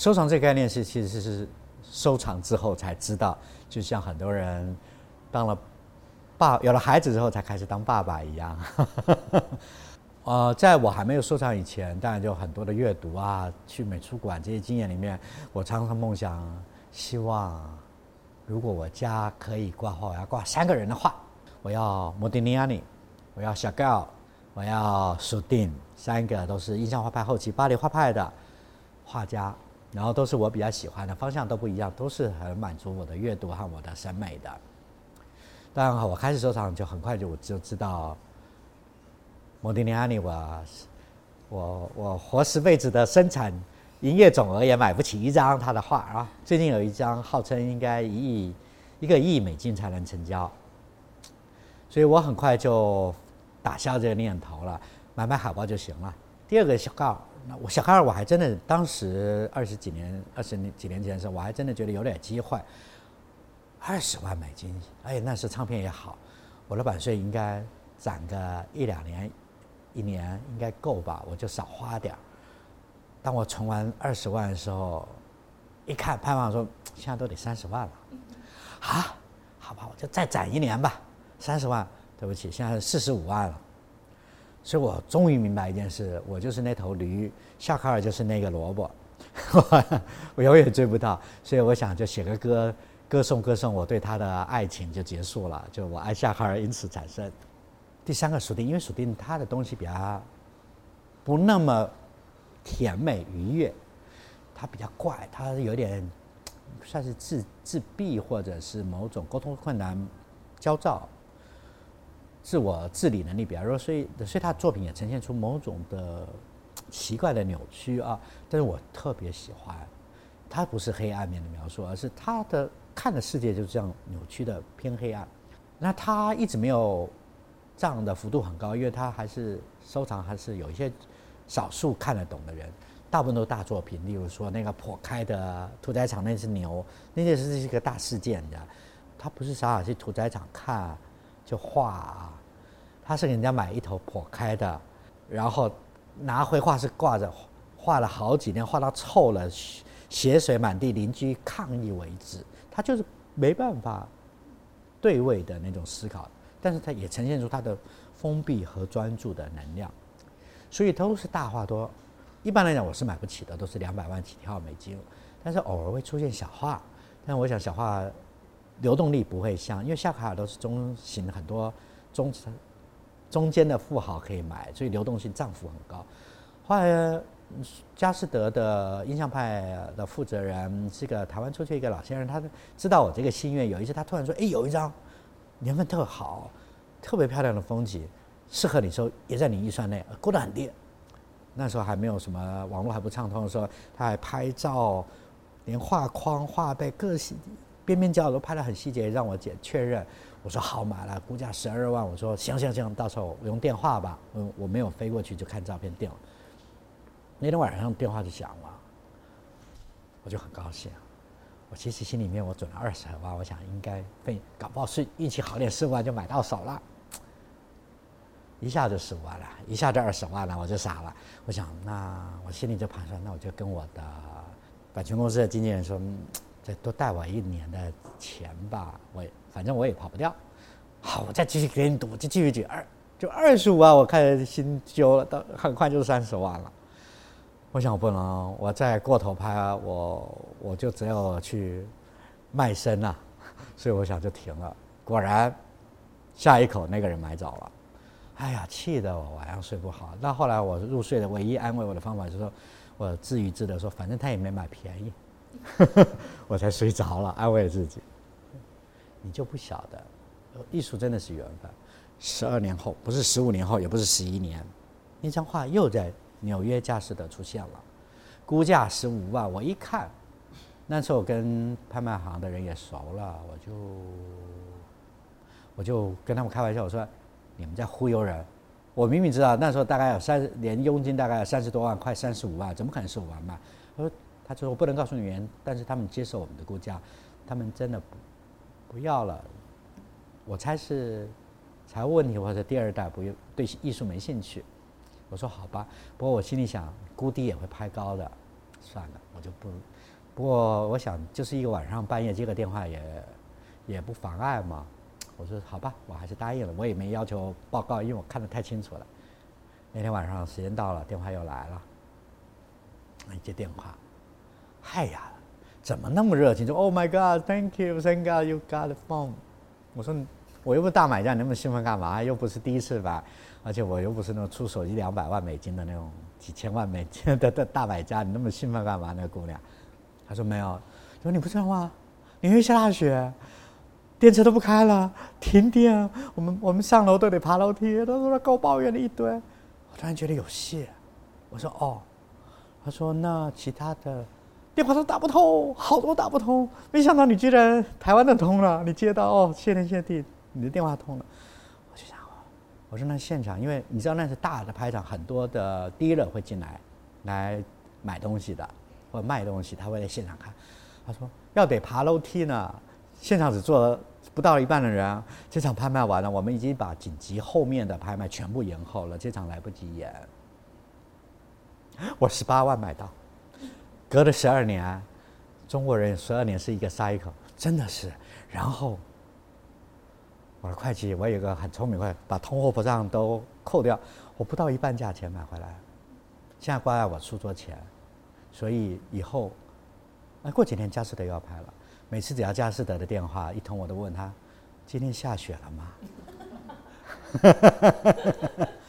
收藏这个概念是其实是收藏之后才知道，就像很多人当了爸有了孩子之后才开始当爸爸一样。呃，在我还没有收藏以前，当然就很多的阅读啊，去美术馆这些经验里面，我常常梦想，希望如果我家可以挂画，我要挂三个人的画，我要莫迪尼亚尼，我要小盖我要苏丁，三个都是印象画派后期巴黎画派的画家，然后都是我比较喜欢的，方向都不一样，都是很满足我的阅读和我的审美的。当然，我开始收藏就很快就我就知道。莫迪尼安尼，我我我活十辈子的生产营业总额也买不起一张他的画啊！最近有一张号称应该一亿一个亿美金才能成交，所以我很快就打消这个念头了，买买海报就行了。第二个小告，那我小告我还真的当时二十几年二十年几年前的时候，我还真的觉得有点机会，二十万美金，哎，那时唱片也好，我的版税应该攒个一两年。一年应该够吧，我就少花点儿。当我存完二十万的时候，一看盼望说现在都得三十万了，啊，好吧，我就再攒一年吧，三十万，对不起，现在四十五万了。所以我终于明白一件事，我就是那头驴，夏卡尔就是那个萝卜，我永远追不到。所以我想就写个歌，歌颂歌颂我对他的爱情就结束了，就我爱夏卡尔因此产生。第三个属定，因为属定它的东西比较不那么甜美愉悦，它比较怪，它有点算是自自闭或者是某种沟通困难、焦躁、自我自理能力比较弱，所以所以他作品也呈现出某种的奇怪的扭曲啊。但是我特别喜欢，他不是黑暗面的描述，而是他的看的世界就是这样扭曲的偏黑暗。那他一直没有。涨的幅度很高，因为他还是收藏，还是有一些少数看得懂的人，大部分都是大作品。例如说那个破开的屠宰场那只牛，那件事是一个大事件的。他不是傻傻去屠宰场看就画啊，他是给人家买一头破开的，然后拿回画室挂着，画了好几天，画到臭了，血水满地，邻居抗议为止。他就是没办法对位的那种思考。但是他也呈现出他的封闭和专注的能量，所以都是大画多。一般来讲，我是买不起的，都是两百万起跳美金。但是偶尔会出现小画，但我想小画流动力不会像，因为夏卡尔都是中型，很多中层中间的富豪可以买，所以流动性涨幅很高。后来佳士得的印象派的负责人是个台湾出去一个老先生，他知道我这个心愿，有一次他突然说：“哎，有一张。”年份特好，特别漂亮的风景，适合你收，也在你预算内，估得很低。那时候还没有什么网络还不畅通的时候，他还拍照，连画框、画背各细边边角角都拍得很细节，让我检确认。我说好买了，估价十二万。我说行行行，到时候我用电话吧。我，我没有飞过去就看照片定了。那天晚上电话就响了，我就很高兴。我其实心里面我准了二十万，我想应该会搞不好是运气好点，十五万就买到手了，一下就十五万了，一下就二十万了，我就傻了。我想，那我心里就盘算，那我就跟我的版权公司的经纪人说，再多贷我一年的钱吧，我反正我也跑不掉。好，我再继续给你赌，就继续举二，就二十五万，我开始心揪了，到很快就三十万了。我想我不能，我再过头拍，我我就只有去卖身了，所以我想就停了。果然，下一口那个人买走了，哎呀，气得我晚上睡不好。那后来我入睡的唯一安慰我的方法就是说，我自娱自乐说，反正他也没买便宜，我才睡着了，安慰自己。你就不晓得，艺术真的是缘分。十二年后，不是十五年后，也不是十一年，那张画又在。纽约佳士得出现了，估价十五万。我一看，那时候我跟拍卖行的人也熟了，我就我就跟他们开玩笑，我说：“你们在忽悠人。”我明明知道那时候大概有三，连佣金大概有三十多万，快三十五万，怎么可能十五万卖？我说：“他说我不能告诉你原因，但是他们接受我们的估价，他们真的不不要了。我猜是财务问题，或者第二代不用对艺术没兴趣。”我说好吧，不过我心里想，估低也会拍高的，算了，我就不。不过我想，就是一个晚上半夜接个电话也也不妨碍嘛。我说好吧，我还是答应了。我也没要求报告，因为我看得太清楚了。那天晚上时间到了，电话又来了。一接电话，嗨呀，怎么那么热情？说 Oh my God, Thank you, Thank God you got the phone。我说我又不是大买家，你那么兴奋干嘛？又不是第一次买，而且我又不是那种出手一两百万美金的那种几千万美金的的大买家，你那么兴奋干嘛？那个姑娘，她说没有，说你不知道吗？纽约下大雪，电车都不开了，停电，我们我们上楼都得爬楼梯，都说她给我抱怨了一堆。我突然觉得有戏，我说哦。他说：“那其他的电话都打不通，好多打不通。没想到你居然台湾的通了，你接到哦，谢天谢地，你的电话通了。”我就想，我说那现场，因为你知道那是大的拍场，很多的 dealer 会进来来买东西的，或卖东西，他会在现场看。他说要得爬楼梯呢，现场只坐不到一半的人。这场拍卖完了，我们已经把紧急后面的拍卖全部延后了，这场来不及演。我十八万买到，隔了十二年，中国人十二年是一个 cycle，真的是。然后，我的会计，我有个很聪明会，把通货膨胀都扣掉，我不到一半价钱买回来，现在挂在我书桌前，所以以后，哎，过几天佳士得又要拍了，每次只要佳士得的电话一通，我都问他，今天下雪了吗？